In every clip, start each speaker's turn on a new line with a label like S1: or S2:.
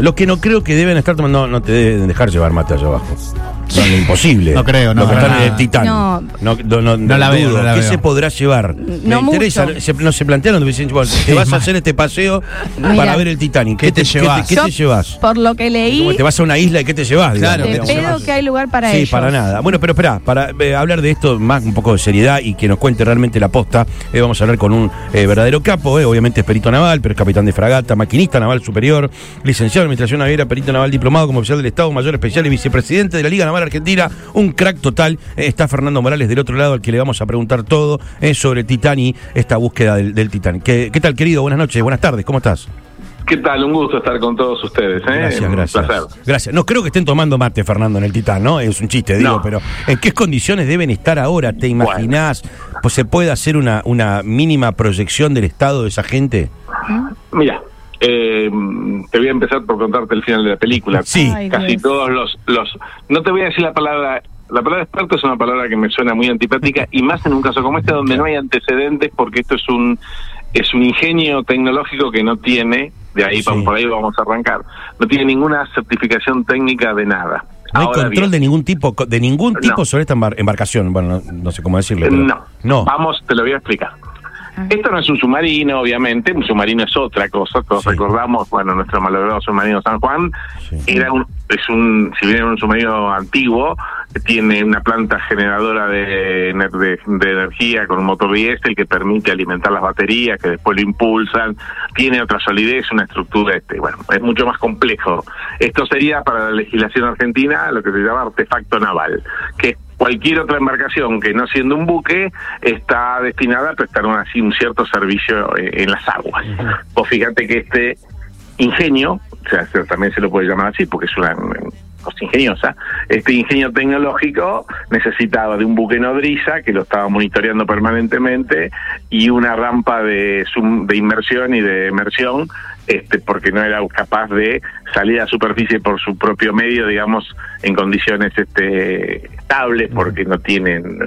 S1: Lo que no creo que deben estar tomando, no, no te deben dejar llevar mate allá abajo. Son imposible.
S2: No creo, no,
S1: Lo que
S2: para
S1: están en el
S2: nada.
S1: Titán.
S3: No.
S1: No, no, no,
S2: No la veo,
S1: dudo.
S2: no la
S1: ¿Qué
S2: veo.
S1: se podrá llevar? Me
S3: No
S1: interesa.
S3: mucho.
S1: Se, no se plantearon, dicen, bueno, te vas a hacer este paseo
S3: Mira.
S1: para ver el Titanic.
S2: ¿Qué te llevas?
S1: ¿Qué, te llevas?
S3: Por lo que leí,
S1: Como Te vas a una isla y ¿qué te llevas?
S2: Claro,
S3: de
S2: ¿qué te
S3: pedo que hay lugar para
S1: sí,
S3: ellos.
S1: para nada. Bueno, pero espera, para eh, hablar de esto más un poco de seriedad y que nos cuente realmente la posta, eh, vamos a hablar con un eh, verdadero capo, eh, obviamente es perito naval, pero es capitán de fragata, maquinista naval superior, licenciado en administración naviera, perito naval diplomado como oficial del Estado, mayor especial y vicepresidente de la Liga Naval Argentina, un crack total. Eh, está Fernando Morales del otro lado, al que le vamos a preguntar todo eh, sobre Titán y esta búsqueda del, del. ¿Qué, ¿Qué tal, querido? Buenas noches, buenas tardes, ¿cómo estás?
S4: ¿Qué tal? Un gusto estar con todos ustedes. ¿eh?
S1: Gracias,
S4: Un
S1: gracias.
S4: placer.
S1: Gracias. No creo que estén tomando mate, Fernando, en el Titán, ¿no? Es un chiste, digo,
S4: No.
S1: pero ¿en qué condiciones deben estar ahora? ¿Te imaginás? Pues se puede hacer una, una mínima proyección del estado de esa gente.
S4: Mira, eh, te voy a empezar por contarte el final de la película.
S1: Sí.
S3: Ay,
S4: Casi
S3: Dios.
S4: todos los, los... No te voy a decir la palabra... La palabra experto es una palabra que me suena muy antipática y más en un caso como este donde no hay antecedentes porque esto es un es un ingenio tecnológico que no tiene, de ahí
S1: Sí.
S4: por ahí vamos a arrancar, no tiene ninguna certificación técnica de nada.
S1: No hay
S4: Ahora
S1: control
S4: bien,
S1: de ningún tipo, de ningún tipo
S4: No.
S1: sobre esta embar- embarcación. Bueno, no, no sé cómo decirlo. pero-
S4: No.
S1: No.
S4: Vamos, te lo voy a explicar. Esto no es un submarino, obviamente. Un submarino es otra cosa. Todos
S1: Sí.
S4: recordamos, bueno, nuestro malogrado submarino San Juan
S1: Sí.
S4: era un, es un, si bien era un submarino antiguo, tiene una planta generadora de, ener- de, de energía con un motor diésel que permite alimentar las baterías, que después lo impulsan. Tiene otra solidez, una estructura, este, bueno, es mucho más complejo. Esto sería para la legislación argentina lo que se llama artefacto naval, que es cualquier otra embarcación que no siendo un buque está destinada a prestar un, así un cierto servicio eh, en las aguas. Vos fíjate que este ingenio, o sea, se- también se lo puede llamar así porque es una cosa ingeniosa, este ingenio tecnológico necesitaba de un buque nodriza que lo estaba monitoreando permanentemente y una rampa de, sum- de inmersión y de emersión este, porque no era capaz de salir a superficie por su propio medio, digamos, en condiciones este, estables, porque no tienen,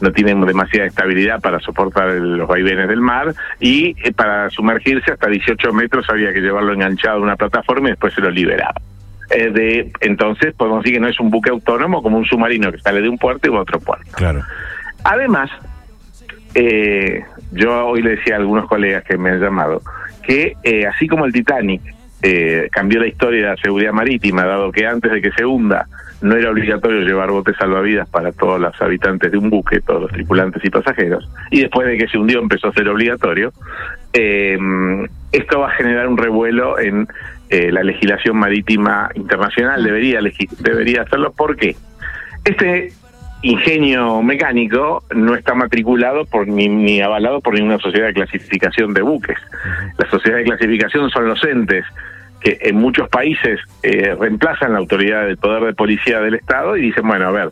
S4: no tienen demasiada estabilidad para soportar el- los vaivenes del mar, y eh, para sumergirse hasta 18 metros había que llevarlo enganchado a una plataforma y después se lo liberaba. Eh, de, entonces, podemos decir que no es un buque autónomo como un submarino que sale de un puerto y va a otro puerto.
S1: Claro.
S4: Además, eh, yo hoy le decía a algunos colegas que me han llamado que eh, así como el Titanic eh, cambió la historia de la seguridad marítima, dado que antes de que se hunda no era obligatorio llevar botes salvavidas para todos los habitantes de un buque, todos los tripulantes y pasajeros, y después de que se hundió empezó a ser obligatorio, eh, esto va a generar un revuelo en eh, la legislación marítima internacional, debería, debería hacerlo. ¿Por qué? Este ingenio mecánico no está matriculado por ni, ni avalado por ninguna sociedad de clasificación de buques. Las sociedades de clasificación son los entes que en muchos países eh, reemplazan la autoridad del poder de policía del Estado y dicen, bueno, a ver,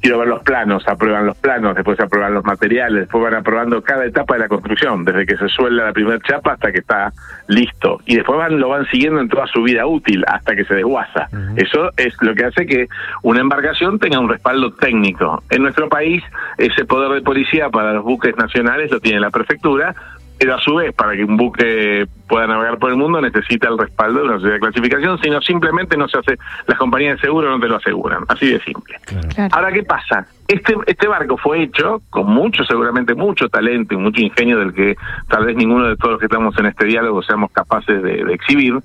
S4: quiero ver los planos, aprueban los planos, después aprueban los materiales, después van aprobando cada etapa de la construcción, desde que se suelda la primera chapa hasta que está listo. Y después van, lo van siguiendo en toda su vida útil hasta que se desguaza. Eso es lo que hace que una embarcación tenga un respaldo técnico. En nuestro país, ese poder de policía para los buques nacionales lo tiene la prefectura, pero a su vez, para que un buque pueda navegar por el mundo, necesita el respaldo de una sociedad de clasificación, sino simplemente no se hace, las compañías de seguro no te lo aseguran, así de simple.
S3: Claro.
S4: Ahora, ¿qué pasa? Este, este barco fue hecho con mucho, seguramente mucho talento y mucho ingenio del que tal vez ninguno de todos los que estamos en este diálogo seamos capaces de, de exhibir,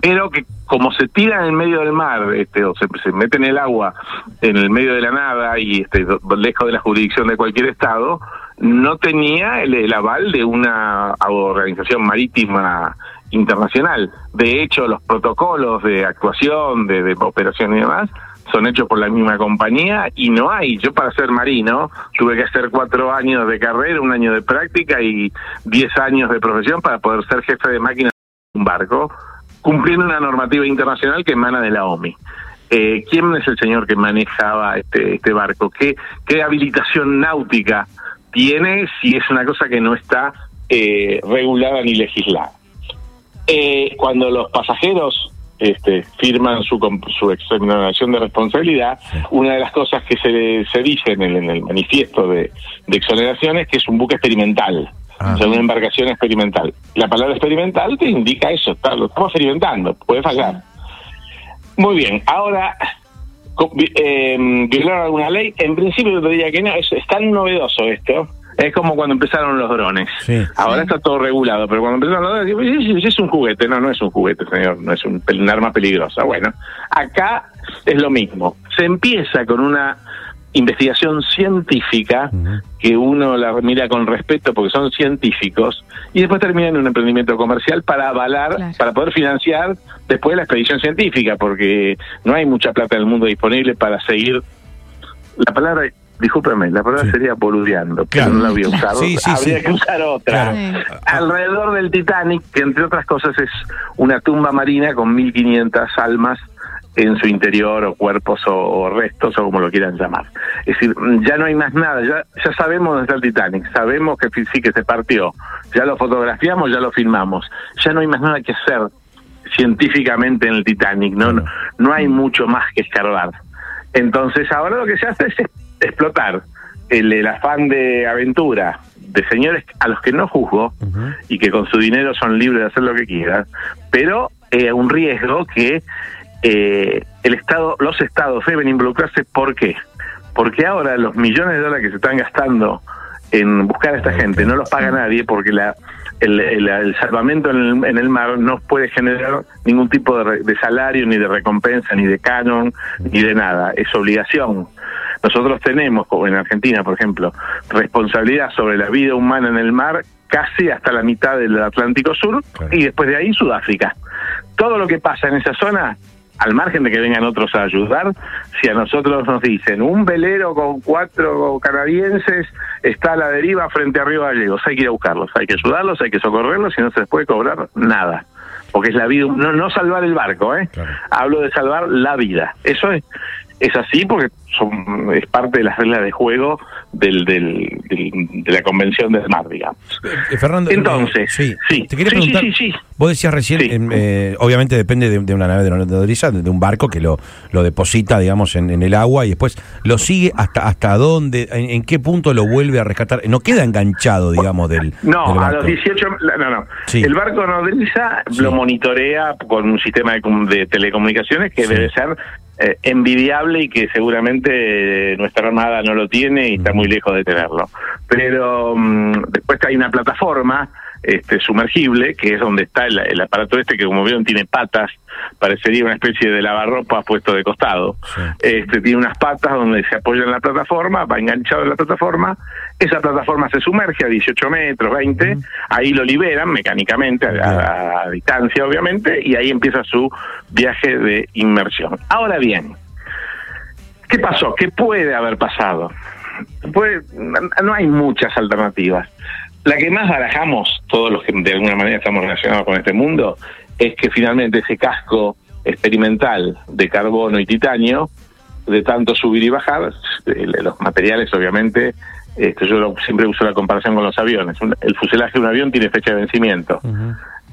S4: pero que como se tira en el medio del mar, este, o se, se mete en el agua, en el medio de la nada y este, lejos de la jurisdicción de cualquier estado, no tenía el, aval de una organización marítima internacional. De hecho, los protocolos de actuación, de, de operación y demás, son hechos por la misma compañía y no hay. Yo para ser marino tuve que hacer cuatro años de carrera, un año de práctica y diez años de profesión para poder ser jefe de máquina de un barco, cumpliendo una normativa internacional que emana de la OMI. Eh, ¿Quién es el señor que manejaba este, este barco? ¿Qué, ¿Qué habilitación náutica tiene si es una cosa que no está eh, regulada ni legislada? Eh, cuando los pasajeros este, firman su, su exoneración de responsabilidad, una de las cosas que se, se dice en el, en el manifiesto de, de exoneración es que es un buque experimental. ah. o sea, una embarcación experimental. La palabra experimental te indica eso, está, lo estamos experimentando, puede fallar. Muy bien, ahora, eh, ¿violaron alguna ley? En principio yo te diría que no, es, es tan novedoso esto, es como cuando empezaron los drones. Ahora está todo regulado, pero cuando empezaron los drones, es un juguete. No, no es un juguete, señor, no es un, arma peligrosa. Bueno, acá es lo mismo. Se empieza con una investigación científica que uno la mira con respeto porque son científicos y después termina en un emprendimiento comercial para avalar, para poder financiar después la expedición científica porque no hay mucha plata en el mundo disponible para seguir. La palabra discúlpeme, la palabra sería boludeando, pero no la voy a usar. Habría que usar otra. Alrededor del Titanic, que entre otras cosas es una tumba marina con 1500 almas en su interior o cuerpos o, restos o como lo quieran llamar. Es decir, ya no hay más nada, ya, ya sabemos dónde está el Titanic, sabemos que sí que se partió, ya lo fotografiamos, ya lo filmamos, ya no hay más nada que hacer científicamente en el Titanic, no, no, no hay mucho más que escarbar. Entonces ahora lo que se hace es explotar el, afán de aventura de señores a los que no juzgo y que con su dinero son libres de hacer lo que quieran, pero eh, un riesgo que eh, el Estado, los estados deben involucrarse. ¿Por qué? Porque ahora los millones de dólares que se están gastando en buscar a esta gente no los paga nadie porque la el, salvamento en el, mar no puede generar ningún tipo de, de, salario, ni de recompensa, ni de canon, ni de nada. Es obligación nosotros tenemos, como en Argentina, por ejemplo, responsabilidad sobre la vida humana en el mar casi hasta la mitad del Atlántico Sur y después de ahí Sudáfrica. Todo lo que pasa en esa zona, al margen de que vengan otros a ayudar, si a nosotros nos dicen un velero con cuatro canadienses está a la deriva frente a Río Gallegos, hay que ir a buscarlos, hay que ayudarlos, hay que socorrerlos y no se les puede cobrar nada porque es la vida, no, no salvar el barco, ¿eh? Hablo de salvar la vida. Eso es, es así porque son, es parte de las reglas de juego del, del, de la convención de mar, digamos.
S1: Eh, Fernando, Entonces, sí, sí, te quería preguntar, vos decías recién, em, eh, obviamente depende de, una nave de nodriza, de, un barco que lo, lo deposita, digamos, en, el agua y después lo sigue hasta hasta dónde, en, qué punto lo vuelve a rescatar. No queda enganchado, digamos, del.
S4: No, a los 18. No, no. El barco nodriza lo monitorea con un sistema de, telecomunicaciones que debe ser eh, envidiable y que seguramente eh, nuestra armada no lo tiene y está muy lejos de tenerlo. Pero mm, después hay una plataforma este, sumergible, que es donde está el, aparato este, que como vieron tiene patas, parecería una especie de lavarropa puesto de costado. Este, tiene unas patas donde se apoya en la plataforma, va enganchado en la plataforma, esa plataforma se sumerge a 18 metros, 20, ahí lo liberan mecánicamente, a, distancia obviamente, y ahí empieza su viaje de inmersión. Ahora bien, ¿qué pasó? ¿Qué puede haber pasado? no hay muchas alternativas. La que más barajamos, todos los que de alguna manera estamos relacionados con este mundo, es que finalmente ese casco experimental de carbono y titanio, de tanto subir y bajar, los materiales obviamente, este, yo siempre uso la comparación con los aviones, el fuselaje de un avión tiene fecha de vencimiento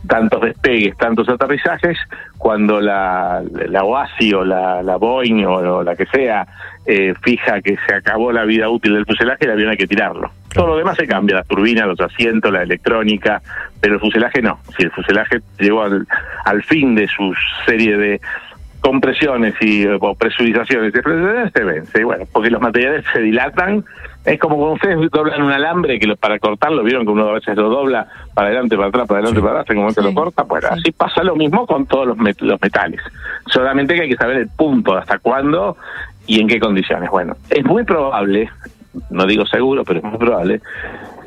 S4: tantos despegues, tantos aterrizajes, cuando la, la OASI o la, la Boeing o, la que sea eh, fija que se acabó la vida útil del fuselaje, el avión hay que tirarlo. Todo lo demás se cambia, las turbinas, los asientos, la electrónica, pero el fuselaje no. Si el fuselaje llegó al, al fin de su serie de compresiones y o presurizaciones se vence. Y bueno, porque los materiales se dilatan es como cuando ustedes doblan un alambre que para cortarlo, vieron que uno a veces lo dobla para adelante, para atrás, para adelante, para atrás, en un momento lo corta, pues así pasa lo mismo con todos los, los metales. Solamente que hay que saber el punto, hasta cuándo y en qué condiciones. Bueno, es muy probable, no digo seguro, pero es muy probable,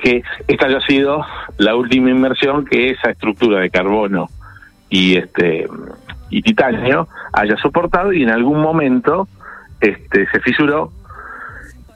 S4: que esta haya sido la última inmersión que esa estructura de carbono y este y titanio haya soportado y en algún momento este se fisuró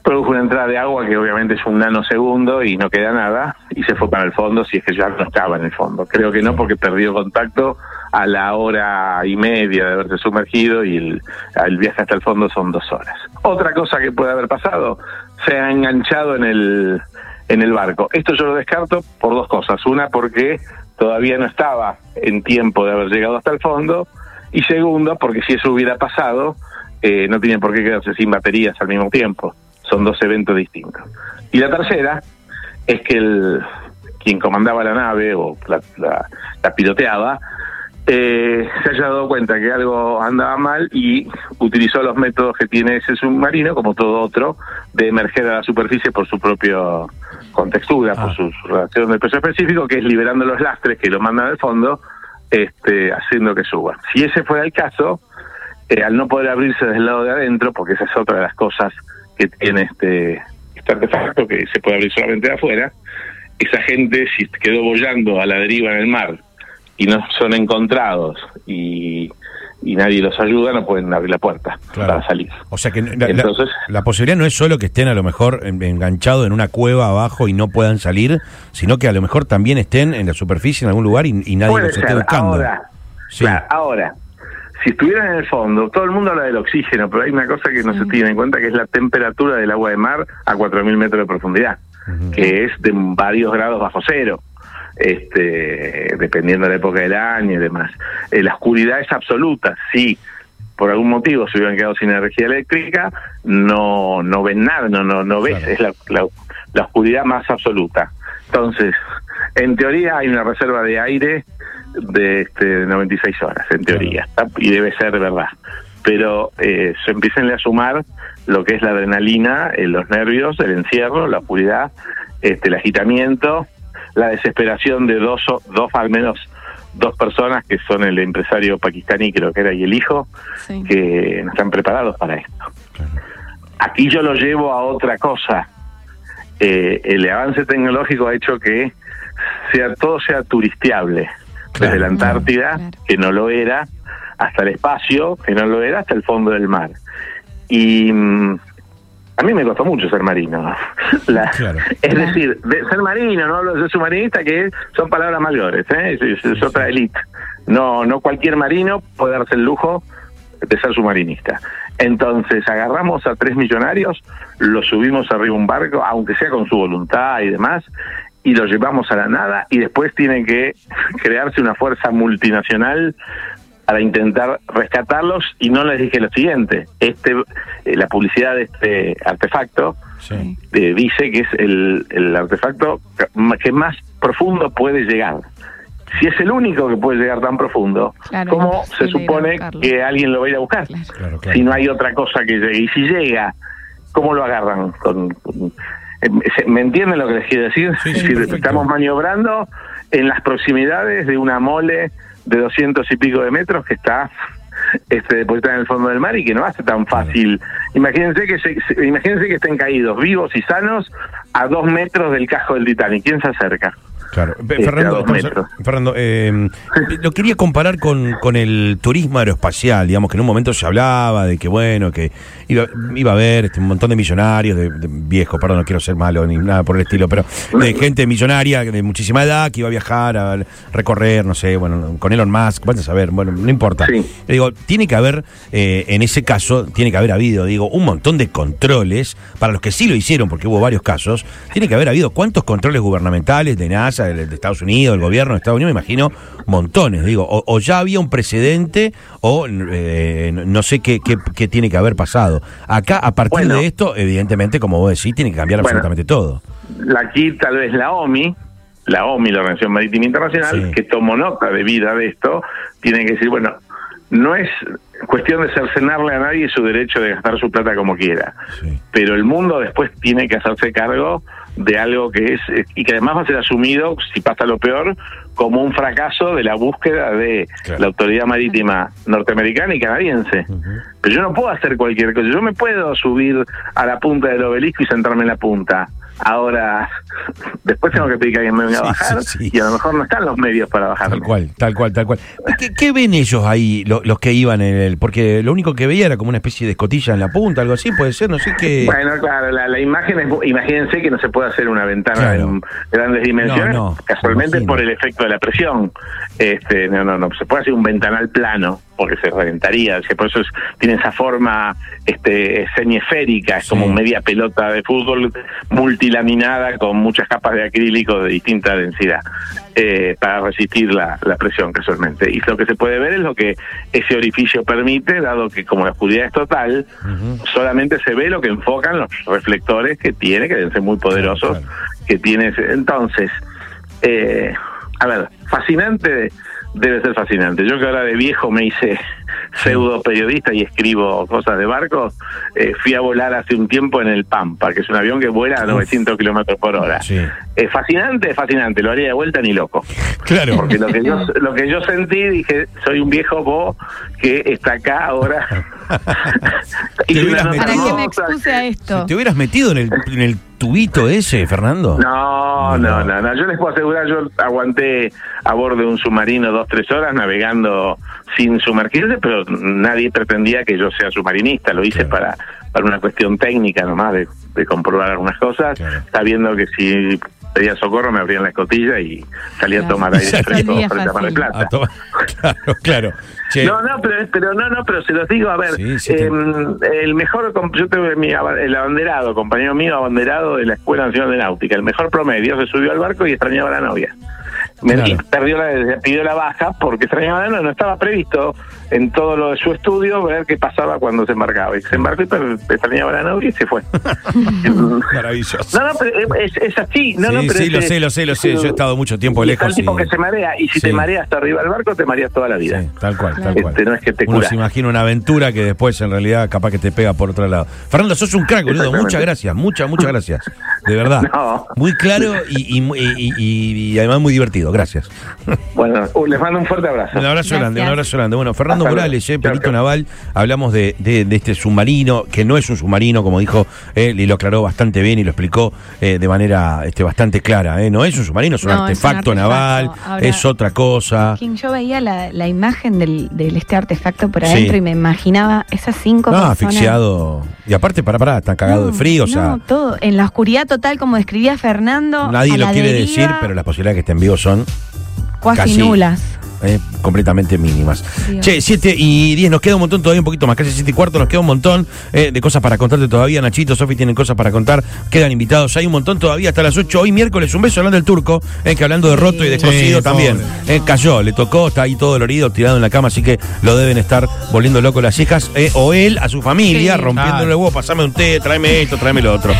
S4: produjo una entrada de agua que obviamente es un nanosegundo y no queda nada y se fue para el fondo si es que ya no estaba en el fondo. Creo que no porque perdió contacto a la hora y media de haberse sumergido y el, el viaje hasta el fondo son dos horas. Otra cosa que puede haber pasado, se ha enganchado en el, en el barco. Esto yo lo descarto por dos cosas. Una porque todavía no estaba en tiempo de haber llegado hasta el fondo y segundo porque si eso hubiera pasado eh, no tiene por qué quedarse sin baterías al mismo tiempo son dos eventos distintos. Y la tercera es que el, quien comandaba la nave o la, la, piloteaba, eh, se haya dado cuenta que algo andaba mal y utilizó los métodos que tiene ese submarino, como todo otro, de emerger a la superficie por su propio contextura, por ah. su, relación de peso específico, que es liberando los lastres que lo mandan al fondo, este, haciendo que suba. Si ese fuera el caso, eh, al no poder abrirse desde el lado de adentro, porque esa es otra de las cosas que tiene este, este artefacto, que se puede abrir solamente de afuera, esa gente si quedó bollando a la deriva en el mar y no son encontrados y, nadie los ayuda, no pueden abrir la puerta para salir.
S1: O sea que la, Entonces, la, posibilidad no es solo que estén a lo mejor enganchados en una cueva abajo y no puedan salir, sino que a lo mejor también estén en la superficie en algún lugar y, nadie los esté buscando.
S4: Ahora, ahora, si estuvieran en el fondo, todo el mundo habla del oxígeno, pero hay una cosa que no se tiene en cuenta que es la temperatura del agua de mar a 4.000 metros de profundidad, que es de varios grados bajo cero este, dependiendo de la época del año y demás. Eh, la oscuridad es absoluta, sí. Por algún motivo se hubieran quedado sin energía eléctrica, no no ven nada, no no no ves, es la, la, oscuridad más absoluta. Entonces, en teoría hay una reserva de aire de, este, 96 horas, en teoría, y debe ser de verdad. Pero eh, se empiecen a sumar lo que es la adrenalina, eh, los nervios, el encierro, la oscuridad, este, el agitamiento, la desesperación de dos, dos al menos dos personas que son el empresario pakistaní, creo que era, y el hijo, que no están preparados para esto. Aquí yo lo llevo a otra cosa. Eh, el avance tecnológico ha hecho que sea todo sea turistiable, desde la Antártida, que no lo era, hasta el espacio, que no lo era, hasta el fondo del mar. Y mm, a mí me costó mucho ser marino. Es decir, de ser marino, no hablo de ser submarinista, que son palabras mayores, ¿eh? es, otra élite. No, no cualquier marino puede darse el lujo de ser submarinista. Entonces agarramos a tres millonarios, los subimos arriba un barco, aunque sea con su voluntad y demás, y los llevamos a la nada y después tiene que crearse una fuerza multinacional para intentar rescatarlos y no les dije lo siguiente, este eh, la publicidad de este artefacto eh, dice que es el, el artefacto que más profundo puede llegar. Si es el único que puede llegar tan profundo, ¿cómo se supone que alguien lo va a ir a buscar? Si no hay otra cosa que llegue. Y si llega, ¿cómo lo agarran? Con, eh, ¿Me entienden lo que les quiero decir? si estamos maniobrando en las proximidades de una mole de doscientos y pico de metros que está este, depositada en el fondo del mar y que no hace tan fácil. Imagínense que se, imagínense que estén caídos vivos y sanos a dos metros del casco del Titanic. ¿Quién se acerca?
S1: Claro. Este, Fernando, eh, lo quería comparar con, con el turismo aeroespacial, digamos que en un momento se hablaba de que, bueno, que iba, iba a haber este, un montón de millonarios, de, viejos, perdón, no quiero ser malo ni nada por el estilo, pero de gente millonaria de muchísima edad que iba a viajar, a recorrer, no sé, bueno, con Elon Musk, vas a saber, bueno, no importa. Digo, tiene que haber, eh, en ese caso, tiene que haber habido, digo, un montón de controles, para los que sí lo hicieron, porque hubo varios casos, tiene que haber habido cuántos controles gubernamentales de NASA, de, Estados Unidos, el gobierno de Estados Unidos, me imagino montones, digo, o, ya había un precedente o eh, no sé qué, qué, tiene que haber pasado. Acá, a partir de esto, evidentemente, como vos decís, tiene que cambiar absolutamente todo.
S4: Aquí tal vez la OMI, la OMI, la Organización Marítima Internacional, que tomó nota de vida de esto, tiene que decir, bueno, no es cuestión de cercenarle a nadie su derecho de gastar su plata como quiera, pero el mundo después tiene que hacerse cargo de algo que es, y que además va a ser asumido, si pasa lo peor, como un fracaso de la búsqueda de la autoridad marítima norteamericana y canadiense. Pero yo no puedo hacer cualquier cosa, yo me puedo subir a la punta del obelisco y sentarme en la punta, Ahora, después tengo que pedir que alguien me venga a bajar y a lo mejor no están los medios para bajar.
S1: Tal cual, tal cual, tal cual. ¿Qué, ven ellos ahí, los que iban en el...? Porque lo único que veía era como una especie de escotilla en la punta, algo así, puede ser, no sé qué...
S4: Bueno, claro, la, imagen es... Imagínense que no se puede hacer una ventana de grandes dimensiones, casualmente por el efecto de la presión. Este, no, no, no, se puede hacer un ventanal plano porque se reventaría, por eso tiene esa forma este semiesférica, es como media pelota de fútbol multilaminada con muchas capas de acrílico de distinta densidad eh, para resistir la, presión casualmente. Y lo que se puede ver es lo que ese orificio permite, dado que como la oscuridad es total, solamente se ve lo que enfocan los reflectores que tiene, que deben ser muy poderosos, que tiene. Entonces, Eh, a ver, fascinante debe ser fascinante. Yo que ahora de viejo me hice pseudo periodista y escribo cosas de barcos, eh, fui a volar hace un tiempo en el Pampa, que es un avión que vuela a 900 kilómetros por hora.
S1: Sí.
S4: Es fascinante, fascinante, lo haría de vuelta ni loco.
S1: Claro.
S4: Porque lo que yo, lo que yo sentí, dije, soy un viejo vos que está acá ahora.
S1: Te
S4: Hice
S1: hubieras
S2: Para que me expuse a esto.
S1: ¿Te hubieras metido en el, en el tubito ese, Fernando?
S4: No, no, no, no. Yo les puedo asegurar, yo aguanté a bordo de un submarino dos, tres horas navegando sin sumergirse, pero nadie pretendía que yo sea submarinista. Lo hice para, para una cuestión técnica nomás, de, de comprobar algunas cosas,
S1: Claro.
S4: sabiendo que si pedía socorro me abrían la escotilla y salía a tomar aire fresco frente a Mar del Plata.
S1: tomar- Claro, claro. Che,
S4: No, no, pero, pero no, no, pero se los digo, a ver,
S1: Sí, sí, te-
S4: em, el mejor, com- yo tuve mi, el abanderado, compañero mío abanderado de la Escuela Nacional de Náutica, el mejor promedio, se subió al barco y extrañaba a la novia.
S1: Claro.
S4: perdió la, pidió la baja porque novia, no estaba previsto en todo lo de su estudio ver qué pasaba cuando se embarcaba. Y se embarcó y extrañaba la novia y se fue.
S1: maravilloso.
S4: No, no, pero es, es así. No,
S1: Sí,
S4: no, pero
S1: sí,
S4: es-
S1: lo sé, lo sé, lo sé. Yo he estado mucho tiempo lejos
S4: el tipo
S1: y-
S4: que se marea. Y si
S1: Sí.
S4: te mareas hasta arriba del barco, te mareas toda la vida.
S1: Sí, tal cual, tal cual.
S4: Este, no es que te
S1: Uno se imagina una aventura que después en realidad capaz que te pega por otro lado. Fernando, sos un crack, boludo. Muchas gracias, muchas, muchas gracias. De verdad. Muy claro y además muy divertido. Gracias.
S4: Bueno, uh, les mando un fuerte abrazo.
S1: Un abrazo
S2: Gracias.
S1: grande, un abrazo grande. Bueno, Fernando
S4: Hasta
S1: Morales, eh, perito naval, hablamos de, de- de este submarino, que no es un submarino, como dijo él, y lo aclaró bastante bien y lo explicó eh, de manera este, bastante clara. eh. No es un submarino, es un,
S2: No, es un
S1: artefacto, naval,
S2: Ahora-
S1: es otra cosa.
S2: King, yo veía la, la imagen del, del este artefacto por
S1: Sí.
S2: adentro y me imaginaba esas cinco
S1: No,
S2: personas.
S1: asfixiado. Y aparte, para, para, están cagados de
S2: No,
S1: frío, o
S2: no,
S1: sea.
S2: todo. En la oscuridad total, como describía Fernando.
S1: Nadie
S2: a
S1: lo
S2: la
S1: quiere
S2: deriva,
S1: decir, pero las posibilidades de que estén vivos son
S2: Cuasi
S1: casi-
S2: nulas.
S1: eh, completamente mínimas.
S2: Dios.
S1: Che, 7 y 10, nos queda un montón, todavía un poquito más, casi 7 y cuarto, nos queda un montón eh, de cosas para contarte todavía. Nachito, Sofi tienen cosas para contar, quedan invitados, hay un montón todavía hasta las 8. Hoy miércoles, un beso hablando del turco, eh, que hablando de roto y de
S2: Sí.
S1: cocido
S3: Sí,
S1: también. Eh, cayó, le tocó, está ahí todo dolorido, tirado en la cama, así que lo deben estar volviendo loco las hijas, eh, o él a su familia,
S2: Sí.
S1: rompiéndole el huevo, pasame un té, tráeme esto, tráeme lo otro.